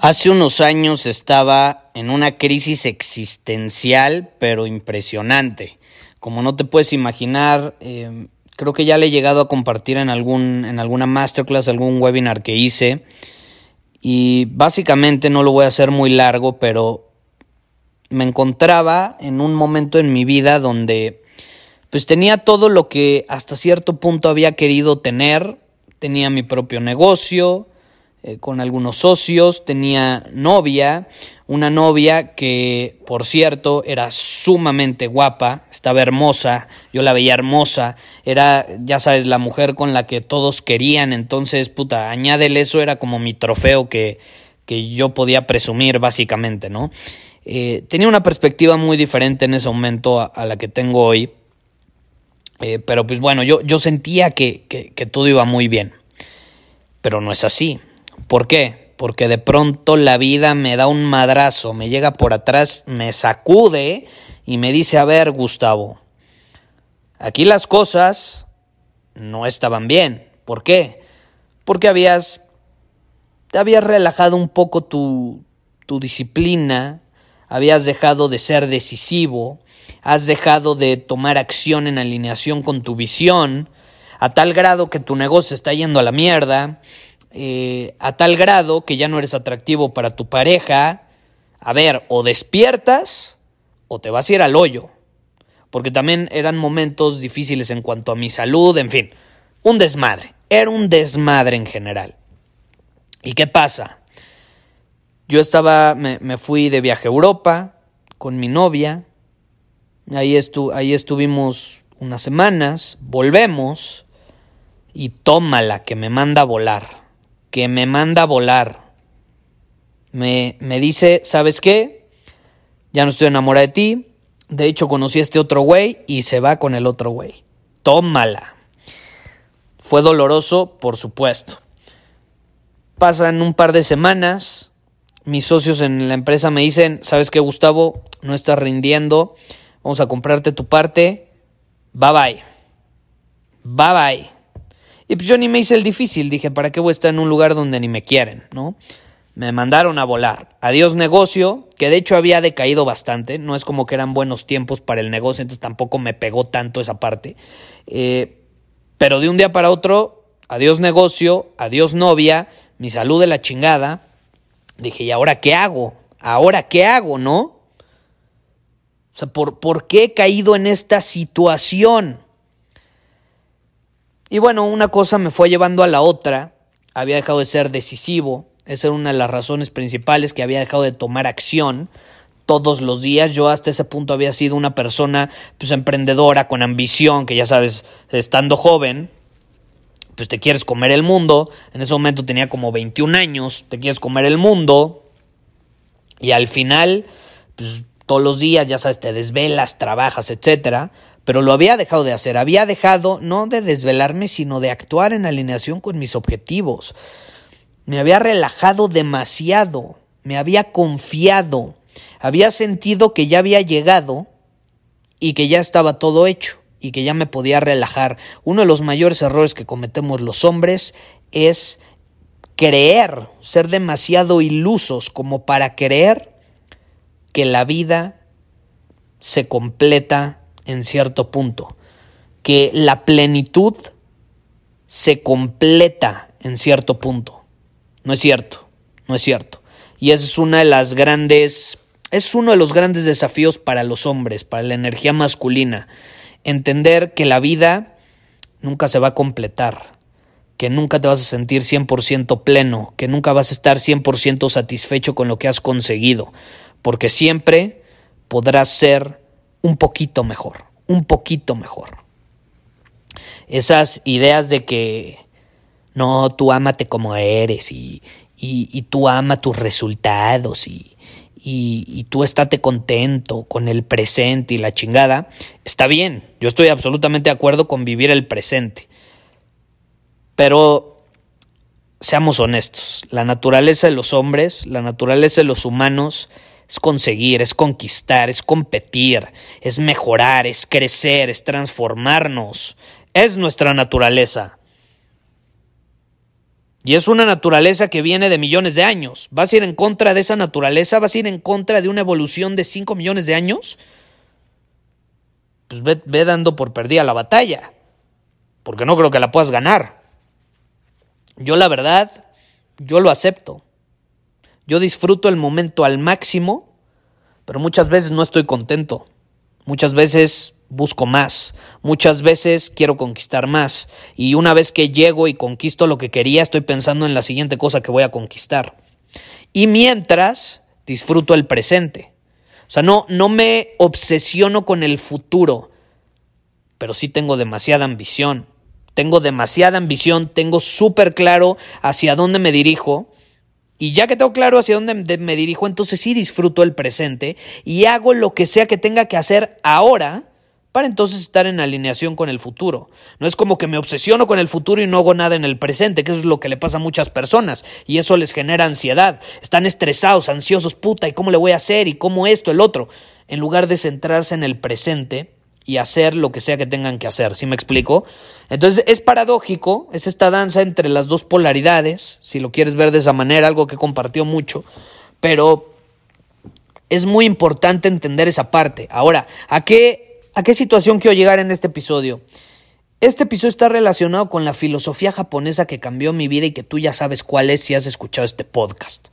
Hace unos años estaba en una crisis existencial, pero impresionante. Como no te puedes imaginar, eh, creo que ya le he llegado a compartir en, algún, en alguna masterclass, algún webinar que hice. Y básicamente no lo voy a hacer muy largo, pero me encontraba en un momento en mi vida donde pues tenía todo lo que hasta cierto punto había querido tener. Tenía mi propio negocio, eh, con algunos socios, tenía novia, una novia que, por cierto, era sumamente guapa, estaba hermosa, yo la veía hermosa, era, ya sabes, la mujer con la que todos querían, entonces, puta, añádele eso, era como mi trofeo que, que yo podía presumir, básicamente, ¿no? Eh, tenía una perspectiva muy diferente en ese momento a, la que tengo hoy, eh, pero pues bueno, yo, yo sentía que, que todo iba muy bien, pero no es así. ¿Por qué? Porque de pronto la vida me da un madrazo, me llega por atrás, me sacude y me dice, a ver, Gustavo, aquí las cosas no estaban bien. ¿Por qué? Porque habías, te habías relajado un poco tu, tu disciplina, habías dejado de ser decisivo, has dejado de tomar acción en alineación con tu visión, a tal grado que tu negocio está yendo a la mierda, eh, a tal grado que ya no eres atractivo para tu pareja, a ver, o despiertas o te vas a ir al hoyo. Porque también eran momentos difíciles en cuanto a mi salud, en fin, un desmadre. Era un desmadre en general. ¿Y qué pasa? Yo estaba, me, fui de viaje a Europa con mi novia. Ahí, estu, ahí estuvimos unas semanas, volvemos y tómala que me manda a volar que me manda a volar. Me, me dice, ¿sabes qué? Ya no estoy enamorada de ti. De hecho, conocí a este otro güey y se va con el otro güey. Tómala. Fue doloroso, por supuesto. Pasan un par de semanas. Mis socios en la empresa me dicen, ¿sabes qué, Gustavo? No estás rindiendo. Vamos a comprarte tu parte. Bye bye. Bye bye. Y pues yo ni me hice el difícil, dije, ¿para qué voy a estar en un lugar donde ni me quieren? ¿No? Me mandaron a volar. Adiós negocio, que de hecho había decaído bastante, no es como que eran buenos tiempos para el negocio, entonces tampoco me pegó tanto esa parte. Eh, pero de un día para otro, adiós negocio, adiós novia, mi salud de la chingada. Dije, ¿y ahora qué hago? ¿Ahora qué hago, no? O sea, ¿por, ¿por qué he caído en esta situación? Y bueno, una cosa me fue llevando a la otra. Había dejado de ser decisivo. Esa era una de las razones principales que había dejado de tomar acción todos los días. Yo hasta ese punto había sido una persona pues emprendedora, con ambición, que ya sabes, estando joven, pues te quieres comer el mundo. En ese momento tenía como 21 años, te quieres comer el mundo. Y al final, pues todos los días, ya sabes, te desvelas, trabajas, etcétera pero lo había dejado de hacer, había dejado no de desvelarme, sino de actuar en alineación con mis objetivos. Me había relajado demasiado, me había confiado, había sentido que ya había llegado y que ya estaba todo hecho y que ya me podía relajar. Uno de los mayores errores que cometemos los hombres es creer, ser demasiado ilusos como para creer que la vida se completa en cierto punto, que la plenitud se completa en cierto punto. No es cierto, no es cierto. Y esa es una de las grandes es uno de los grandes desafíos para los hombres, para la energía masculina. Entender que la vida nunca se va a completar, que nunca te vas a sentir 100% pleno, que nunca vas a estar 100% satisfecho con lo que has conseguido, porque siempre podrás ser un poquito mejor, un poquito mejor. Esas ideas de que no, tú ámate como eres y, y, tú ama tus resultados y, y, tú estate contento con el presente y la chingada, está bien, yo estoy absolutamente de acuerdo con vivir el presente. Pero seamos honestos, la naturaleza de los hombres, la naturaleza de los humanos es conseguir, es conquistar, es competir, es mejorar, es crecer, es transformarnos. Es nuestra naturaleza. Y es una naturaleza que viene de millones de años. ¿Vas a ir en contra de esa naturaleza? ¿Vas a ir en contra de una evolución de 5 millones de años? Pues ve, dando por perdida la batalla. Porque no creo que la puedas ganar. Yo la verdad, yo lo acepto. Yo disfruto el momento al máximo, pero muchas veces no estoy contento. Muchas veces busco más. Muchas veces quiero conquistar más. Y una vez que llego y conquisto lo que quería, estoy pensando en la siguiente cosa que voy a conquistar. Y mientras, disfruto el presente. O sea, no, no me obsesiono con el futuro, pero sí tengo demasiada ambición. Tengo demasiada ambición, tengo súper claro hacia dónde me dirijo. Y ya que tengo claro hacia dónde me dirijo, entonces sí disfruto el presente y hago lo que sea que tenga que hacer ahora para entonces estar en alineación con el futuro. No es como que me obsesiono con el futuro y no hago nada en el presente, que eso es lo que le pasa a muchas personas y eso les genera ansiedad. Están estresados, ansiosos, puta, ¿y cómo le voy a hacer? ¿Y cómo esto, el otro? En lugar de centrarse en el presente y hacer lo que sea que tengan que hacer, ¿sí me explico? Entonces es paradójico, es esta danza entre las dos polaridades, si lo quieres ver de esa manera, algo que compartió mucho, pero es muy importante entender esa parte. Ahora, ¿a qué ¿A qué situación quiero llegar en este episodio? Este episodio está relacionado con la filosofía japonesa que cambió mi vida y que tú ya sabes cuál es si has escuchado este podcast.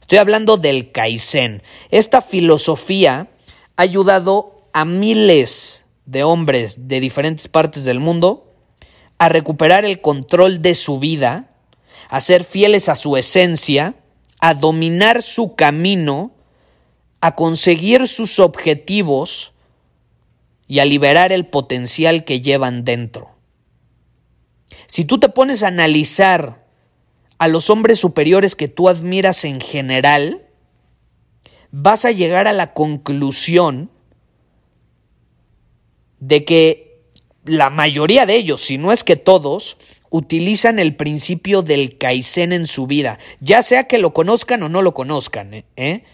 Estoy hablando del Kaizen. Esta filosofía ha ayudado a miles de hombres de diferentes partes del mundo a recuperar el control de su vida, a ser fieles a su esencia, a dominar su camino, a conseguir sus objetivos, y a liberar el potencial que llevan dentro. Si tú te pones a analizar a los hombres superiores que tú admiras en general, vas a llegar a la conclusión de que la mayoría de ellos, si no es que todos, utilizan el principio del Kaizen en su vida, ya sea que lo conozcan o no lo conozcan, ¿eh? ¿Eh?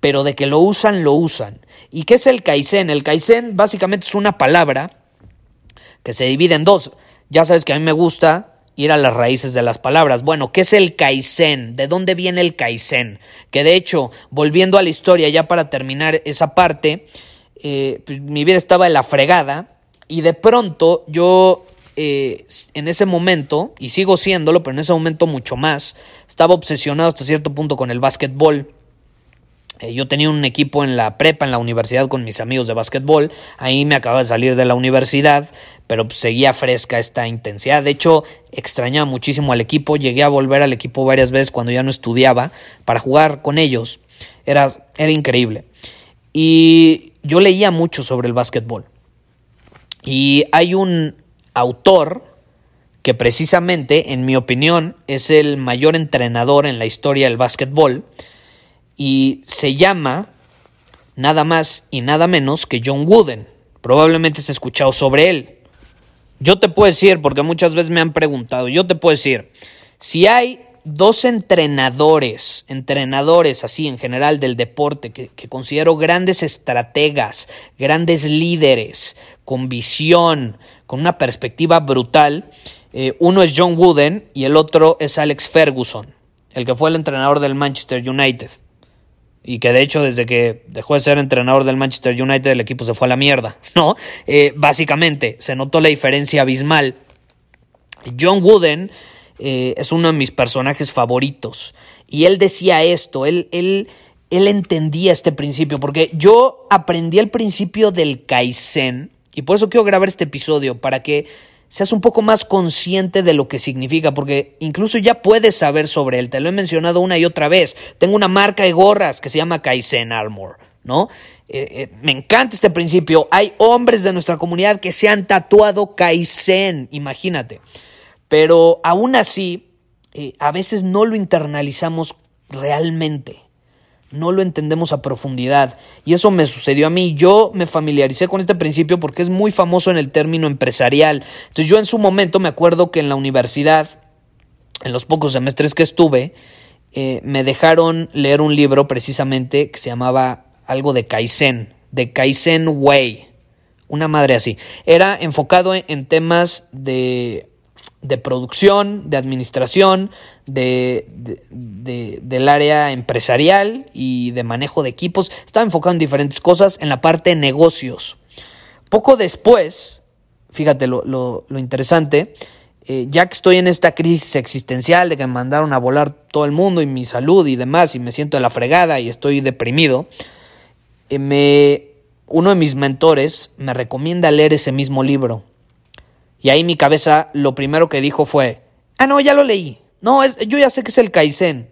pero de que lo usan, lo usan. ¿Y qué es el Kaizen? El Kaizen básicamente es una palabra que se divide en dos. Ya sabes que a mí me gusta ir a las raíces de las palabras. Bueno, ¿qué es el Kaizen? ¿De dónde viene el Kaizen? Que de hecho, volviendo a la historia, ya para terminar esa parte, eh, pues, mi vida estaba en la fregada y de pronto yo eh, en ese momento, y sigo siéndolo, pero en ese momento mucho más, estaba obsesionado hasta cierto punto con el básquetbol eh, yo tenía un equipo en la prepa, en la universidad, con mis amigos de básquetbol. Ahí me acababa de salir de la universidad, pero pues, seguía fresca esta intensidad. De hecho, extrañaba muchísimo al equipo. Llegué a volver al equipo varias veces cuando ya no estudiaba para jugar con ellos. Era, era increíble. Y yo leía mucho sobre el básquetbol. Y hay un autor que precisamente, en mi opinión, es el mayor entrenador en la historia del básquetbol y se llama nada más y nada menos que John Wooden. Probablemente has escuchado sobre él. Yo te puedo decir, porque muchas veces me han preguntado, yo te puedo decir, si hay dos entrenadores, entrenadores así en general del deporte, que, considero grandes estrategas, grandes líderes, con visión, con una perspectiva brutal, eh, uno es John Wooden y el otro es Alex Ferguson, el que fue el entrenador del Manchester United y que de hecho desde que dejó de ser entrenador del Manchester United el equipo se fue a la mierda, ¿no? Eh, básicamente se notó la diferencia abismal. John Wooden eh, es uno de mis personajes favoritos y él decía esto, él, él él entendía este principio, porque yo aprendí el principio del Kaizen, y por eso quiero grabar este episodio, para que seas un poco más consciente de lo que significa, porque incluso ya puedes saber sobre él, te lo he mencionado una y otra vez. Tengo una marca de gorras que se llama Kaizen Armor, ¿no? Eh, eh, me encanta este principio. Hay hombres de nuestra comunidad que se han tatuado Kaizen, imagínate. Pero aún así, eh, a veces no lo internalizamos realmente no lo entendemos a profundidad. Y eso me sucedió a mí. Yo me familiaricé con este principio porque es muy famoso en el término empresarial. Entonces yo en su momento me acuerdo que en la universidad, en los pocos semestres que estuve, eh, me dejaron leer un libro precisamente que se llamaba algo de Kaizen, de Kaizen Way. Una madre así. Era enfocado en temas de de producción, de administración, de, del área empresarial y de manejo de equipos. Estaba enfocado en diferentes cosas en la parte de negocios. Poco después, fíjate lo, interesante, eh, ya que estoy en esta crisis existencial de que me mandaron a volar todo el mundo y mi salud y demás, y me siento en la fregada y estoy deprimido, eh, me, uno de mis mentores me recomienda leer ese mismo libro y ahí mi cabeza lo primero que dijo fue, ah, no, ya lo leí. No, yo ya sé que es el Kaizen.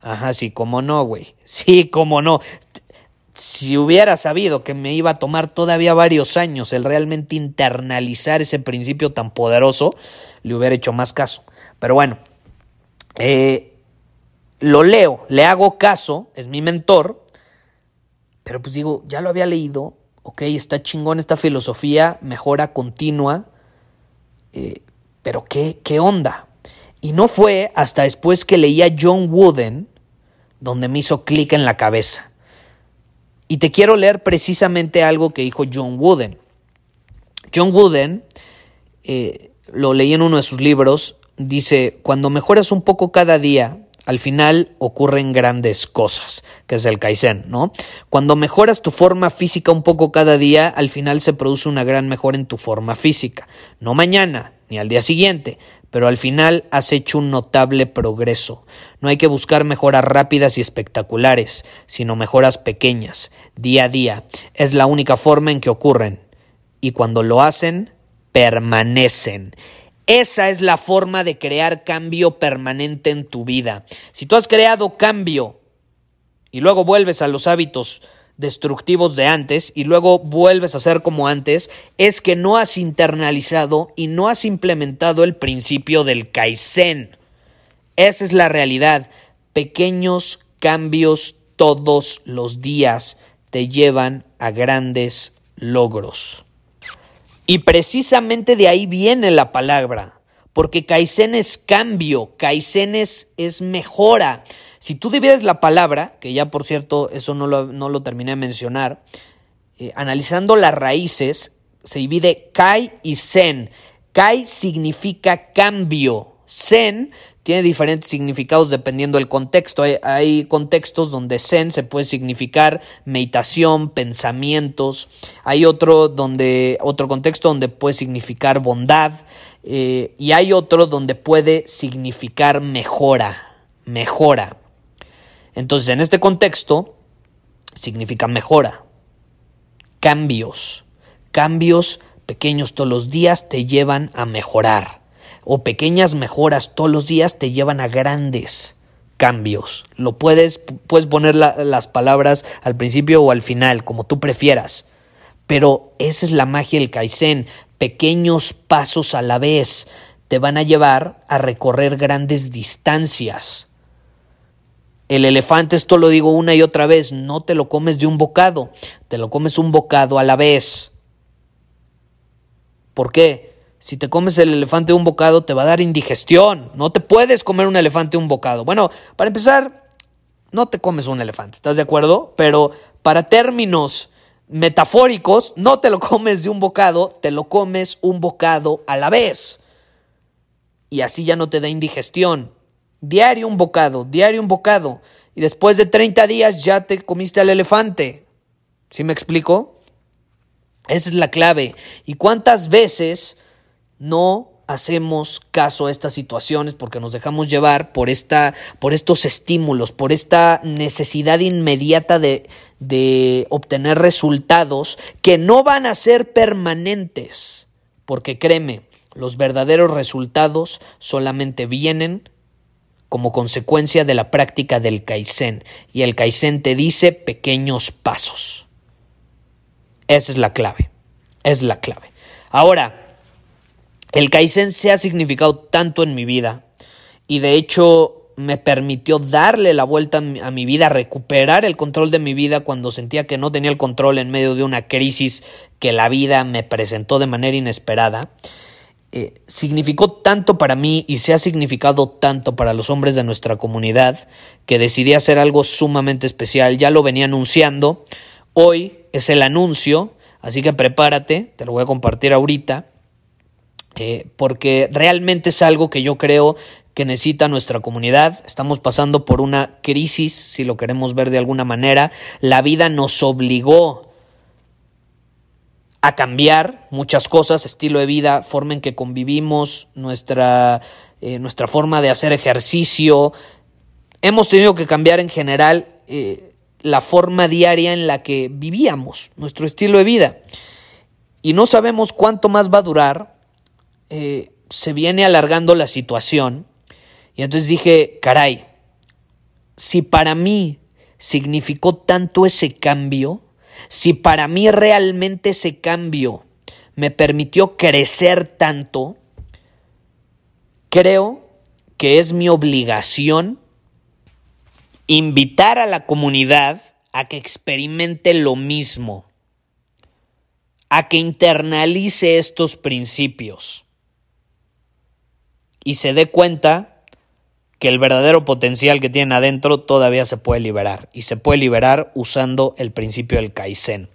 Ajá, sí, cómo no, güey. Sí, cómo no. Si hubiera sabido que me iba a tomar todavía varios años el realmente internalizar ese principio tan poderoso, le hubiera hecho más caso. Pero bueno, eh, lo leo, le hago caso, es mi mentor, pero pues digo, ya lo había leído, ok, está chingón esta filosofía, mejora continua, eh, pero ¿qué, ¿qué onda? Y no fue hasta después que leía John Wooden donde me hizo clic en la cabeza. Y te quiero leer precisamente algo que dijo John Wooden. John Wooden, eh, lo leí en uno de sus libros, dice, cuando mejoras un poco cada día, al final ocurren grandes cosas, que es el Kaizen, ¿no? Cuando mejoras tu forma física un poco cada día, al final se produce una gran mejora en tu forma física. No mañana, ni al día siguiente, pero al final has hecho un notable progreso. No hay que buscar mejoras rápidas y espectaculares, sino mejoras pequeñas, día a día. Es la única forma en que ocurren. Y cuando lo hacen, permanecen. Esa es la forma de crear cambio permanente en tu vida. Si tú has creado cambio y luego vuelves a los hábitos destructivos de antes y luego vuelves a ser como antes, es que no has internalizado y no has implementado el principio del Kaizen. Esa es la realidad. Pequeños cambios todos los días te llevan a grandes logros. Y precisamente de ahí viene la palabra, porque Kaizen es cambio, Kaizen es, mejora. Si tú divides la palabra, que ya por cierto eso no lo, no lo terminé de mencionar, eh, analizando las raíces, se divide Kai y Zen. Kai significa cambio, Zen tiene diferentes significados dependiendo del contexto. Hay, contextos donde Zen se puede significar meditación, pensamientos. Hay otro, donde, otro contexto donde puede significar bondad. Eh, y hay otro donde puede significar mejora. Mejora. Entonces, en este contexto, significa mejora. Cambios. Cambios pequeños todos los días te llevan a mejorar o pequeñas mejoras todos los días te llevan a grandes cambios. Lo puedes, puedes poner las palabras al principio o al final, como tú prefieras. Pero esa es la magia del Kaizen. Pequeños pasos a la vez te van a llevar a recorrer grandes distancias. El elefante, esto lo digo una y otra vez, no te lo comes de un bocado, te lo comes un bocado a la vez. ¿Por qué? Si te comes el elefante de un bocado, te va a dar indigestión. No te puedes comer un elefante de un bocado. Bueno, para empezar, no te comes un elefante, ¿estás de acuerdo? Pero para términos metafóricos, no te lo comes de un bocado, te lo comes un bocado a la vez. Y así ya no te da indigestión. Diario un bocado, diario un bocado. Y después de 30 días ya te comiste al elefante. ¿Sí me explico? Esa es la clave. ¿Y cuántas veces no hacemos caso a estas situaciones porque nos dejamos llevar por esta por estos estímulos, por esta necesidad inmediata de, de obtener resultados que no van a ser permanentes. Porque créeme, los verdaderos resultados solamente vienen como consecuencia de la práctica del Kaizen. Y el Kaizen te dice pequeños pasos. Esa es la clave. Es la clave. Ahora, el Kaizen se ha significado tanto en mi vida y de hecho me permitió darle la vuelta a mi vida, recuperar el control de mi vida cuando sentía que no tenía el control en medio de una crisis que la vida me presentó de manera inesperada. Eh, significó tanto para mí y se ha significado tanto para los hombres de nuestra comunidad que decidí hacer algo sumamente especial. Ya lo venía anunciando. Hoy es el anuncio, así que prepárate, te lo voy a compartir ahorita, eh, porque realmente es algo que yo creo que necesita nuestra comunidad. Estamos pasando por una crisis, si lo queremos ver de alguna manera. La vida nos obligó a cambiar muchas cosas, estilo de vida, forma en que convivimos, nuestra, eh, nuestra forma de hacer ejercicio. Hemos tenido que cambiar en general eh, la forma diaria en la que vivíamos, nuestro estilo de vida. Y no sabemos cuánto más va a durar. Eh, se viene alargando la situación. Y entonces dije, caray, si para mí significó tanto ese cambio, si para mí realmente ese cambio me permitió crecer tanto, creo que es mi obligación invitar a la comunidad a que experimente lo mismo, a que internalice estos principios y se dé cuenta que el verdadero potencial que tiene adentro todavía se puede liberar y se puede liberar usando el principio del Kaizen.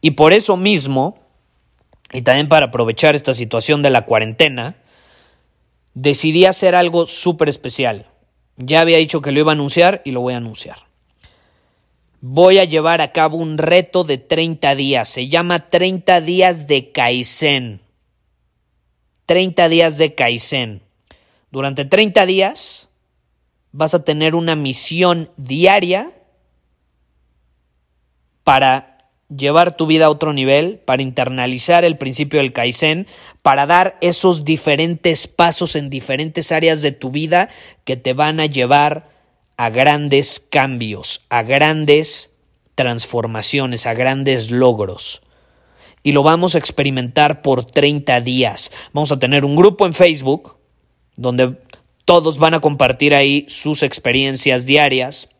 Y por eso mismo, y también para aprovechar esta situación de la cuarentena, decidí hacer algo súper especial. Ya había dicho que lo iba a anunciar y lo voy a anunciar. Voy a llevar a cabo un reto de 30 días. Se llama 30 días de Kaizen. 30 días de Kaizen. Durante 30 días vas a tener una misión diaria para llevar tu vida a otro nivel, para internalizar el principio del Kaizen, para dar esos diferentes pasos en diferentes áreas de tu vida que te van a llevar a grandes cambios, a grandes transformaciones, a grandes logros. Y lo vamos a experimentar por 30 días. Vamos a tener un grupo en Facebook donde todos van a compartir ahí sus experiencias diarias.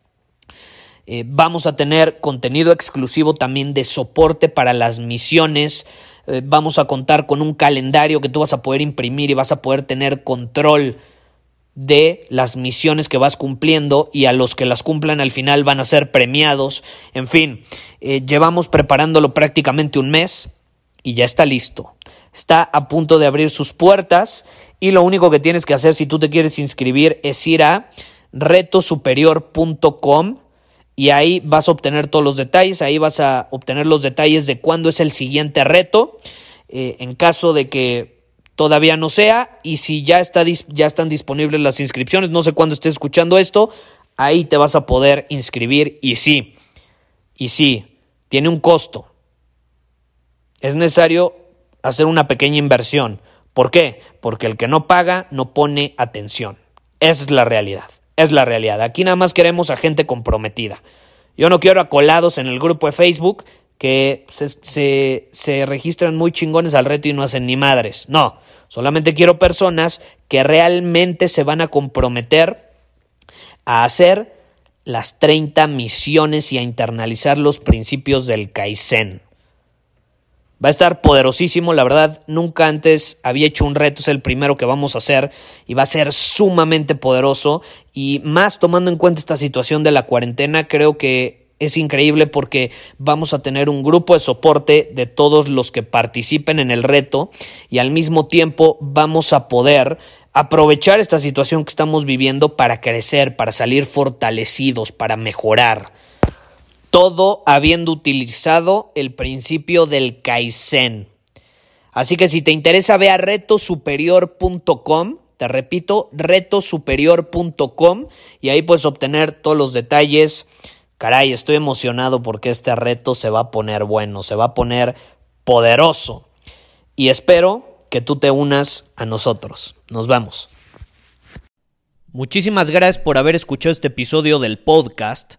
Eh, vamos a tener contenido exclusivo también de soporte para las misiones. Eh, vamos a contar con un calendario que tú vas a poder imprimir y vas a poder tener control de las misiones que vas cumpliendo y a los que las cumplan al final van a ser premiados. En fin, eh, llevamos preparándolo prácticamente un mes y ya está listo. Está a punto de abrir sus puertas y lo único que tienes que hacer si tú te quieres inscribir es ir a retosuperior.com y ahí vas a obtener todos los detalles, ahí vas a obtener los detalles de cuándo es el siguiente reto, eh, en caso de que todavía no sea y si ya, está, ya están disponibles las inscripciones, no sé cuándo estés escuchando esto, ahí te vas a poder inscribir y sí, y sí, tiene un costo. Es necesario hacer una pequeña inversión. ¿Por qué? Porque el que no paga no pone atención. Esa es la realidad. Es la realidad. Aquí nada más queremos a gente comprometida. Yo no quiero acolados en el grupo de Facebook que se, se, registran muy chingones al reto y no hacen ni madres. No, solamente quiero personas que realmente se van a comprometer a hacer las 30 misiones y a internalizar los principios del Kaizen. Va a estar poderosísimo, la verdad, nunca antes había hecho un reto, es el primero que vamos a hacer y va a ser sumamente poderoso y más tomando en cuenta esta situación de la cuarentena, creo que es increíble porque vamos a tener un grupo de soporte de todos los que participen en el reto y al mismo tiempo vamos a poder aprovechar esta situación que estamos viviendo para crecer, para salir fortalecidos, para mejorar todo habiendo utilizado el principio del Kaizen. Así que si te interesa, ve a retosuperior.com. Te repito, retosuperior.com y ahí puedes obtener todos los detalles. Caray, estoy emocionado porque este reto se va a poner bueno, se va a poner poderoso. Y espero que tú te unas a nosotros. Nos vemos. Muchísimas gracias por haber escuchado este episodio del podcast.